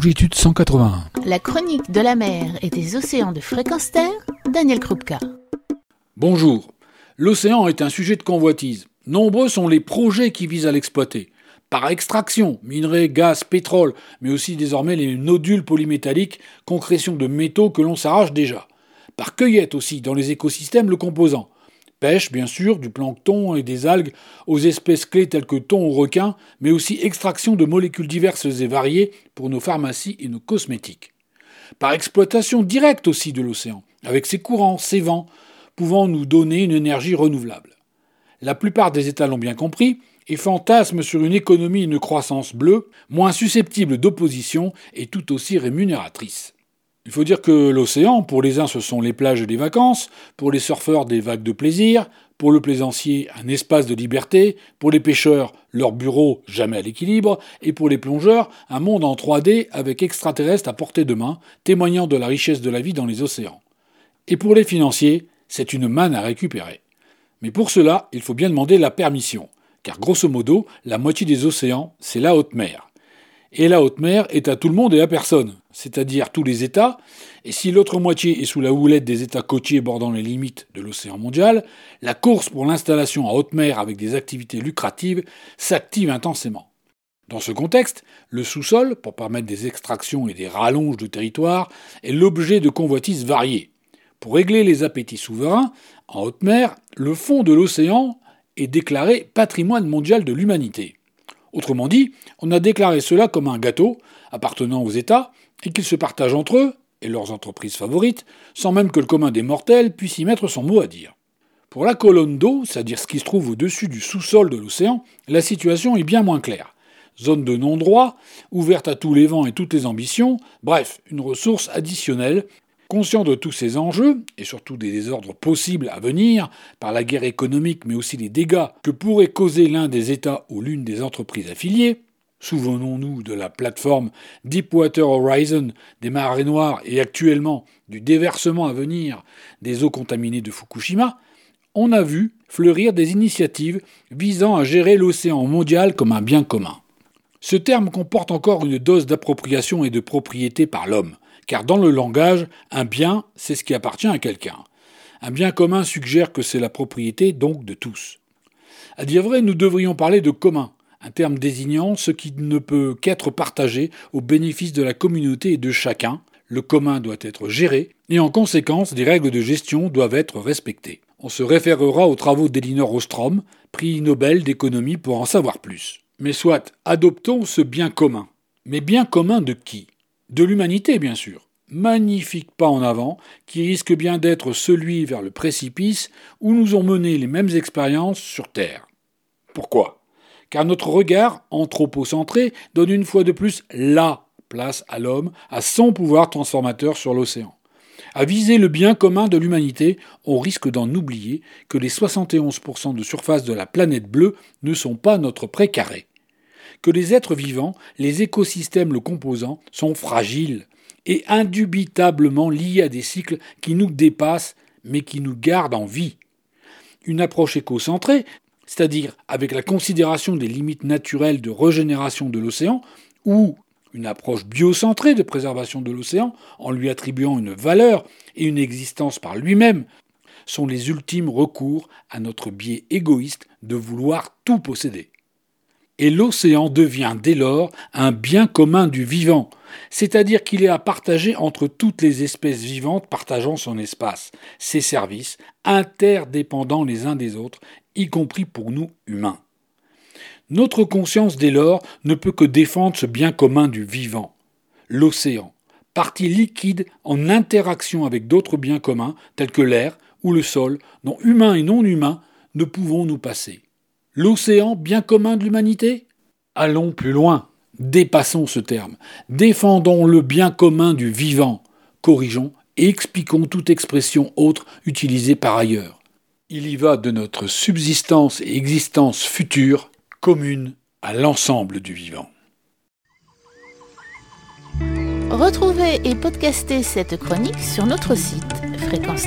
longitude 181. La chronique de la mer et des océans de fréquence terre, Daniel Krupka. Bonjour. L'océan est un sujet de convoitise. Nombreux sont les projets qui visent à l'exploiter. Par extraction, minerais, gaz, pétrole, mais aussi désormais les nodules polymétalliques, concrétion de métaux que l'on s'arrache déjà. Par cueillette aussi, dans les écosystèmes le composant. Pêche, bien sûr, du plancton et des algues aux espèces clés telles que thon ou requin, mais aussi extraction de molécules diverses et variées pour nos pharmacies et nos cosmétiques. Par exploitation directe aussi de l'océan, avec ses courants, ses vents, pouvant nous donner une énergie renouvelable. La plupart des États l'ont bien compris et fantasment sur une économie et une croissance bleue, moins susceptibles d'opposition et tout aussi rémunératrices. Il faut dire que l'océan, pour les uns, ce sont les plages les vacances, pour les surfeurs, des vagues de plaisir, pour le plaisancier, un espace de liberté, pour les pêcheurs, leur bureau jamais à l'équilibre, et pour les plongeurs, un monde en 3D avec extraterrestres à portée de main, témoignant de la richesse de la vie dans les océans. Et pour les financiers, c'est une manne à récupérer. Mais pour cela, il faut bien demander la permission, car grosso modo, la moitié des océans, c'est la haute mer. Et la haute mer est à tout le monde et à personne, c'est-à-dire tous les États, et si l'autre moitié est sous la houlette des États côtiers bordant les limites de l'océan mondial, la course pour l'installation en haute mer avec des activités lucratives s'active intensément. Dans ce contexte, le sous-sol, pour permettre des extractions et des rallonges de territoire, est l'objet de convoitises variées. Pour régler les appétits souverains, en haute mer, le fond de l'océan est déclaré patrimoine mondial de l'humanité. Autrement dit, on a déclaré cela comme un gâteau appartenant aux États et qu'ils se partagent entre eux et leurs entreprises favorites, sans même que le commun des mortels puisse y mettre son mot à dire. Pour la colonne d'eau, c'est-à-dire ce qui se trouve au-dessus du sous-sol de l'océan, la situation est bien moins claire. Zone de non-droit, ouverte à tous les vents et toutes les ambitions, bref, une ressource additionnelle Conscient de tous ces enjeux, et surtout des désordres possibles à venir, par la guerre économique mais aussi les dégâts que pourrait causer l'un des États ou l'une des entreprises affiliées, souvenons-nous de la plateforme Deepwater Horizon des marées noires et actuellement du déversement à venir des eaux contaminées de Fukushima, on a vu fleurir des initiatives visant à gérer l'océan mondial comme un bien commun. Ce terme comporte encore une dose d'appropriation et de propriété par l'homme, car dans le langage, un bien, c'est ce qui appartient à quelqu'un. Un bien commun suggère que c'est la propriété donc de tous. À dire vrai, nous devrions parler de commun, un terme désignant ce qui ne peut qu'être partagé au bénéfice de la communauté et de chacun. Le commun doit être géré, et en conséquence, des règles de gestion doivent être respectées. On se référera aux travaux d'Elinor Ostrom, prix Nobel d'économie pour en savoir plus. Mais soit, adoptons ce bien commun. Mais bien commun de qui? De l'humanité, bien sûr. Magnifique pas en avant, qui risque bien d'être celui vers le précipice où nous ont mené les mêmes expériences sur Terre. Pourquoi? Car notre regard anthropocentré donne une fois de plus la place à l'homme, à son pouvoir transformateur sur l'océan. À viser le bien commun de l'humanité, on risque d'en oublier que les 71% de surface de la planète bleue ne sont pas notre précaré que les êtres vivants, les écosystèmes le composant, sont fragiles et indubitablement liés à des cycles qui nous dépassent mais qui nous gardent en vie. Une approche écocentrée, c'est-à-dire avec la considération des limites naturelles de régénération de l'océan, ou une approche biocentrée de préservation de l'océan, en lui attribuant une valeur et une existence par lui-même, sont les ultimes recours à notre biais égoïste de vouloir tout posséder et l'océan devient dès lors un bien commun du vivant, c'est-à-dire qu'il est à partager entre toutes les espèces vivantes partageant son espace, ses services, interdépendants les uns des autres, y compris pour nous humains. Notre conscience dès lors ne peut que défendre ce bien commun du vivant, l'océan, partie liquide en interaction avec d'autres biens communs tels que l'air ou le sol, dont humains et non humains ne pouvons nous passer. L'océan bien commun de l'humanité? Allons plus loin, dépassons ce terme, défendons le bien commun du vivant, corrigeons et expliquons toute expression autre utilisée par ailleurs. Il y va de notre subsistance et existence future commune à l'ensemble du vivant. Retrouvez et podcastez cette chronique sur notre site fréquence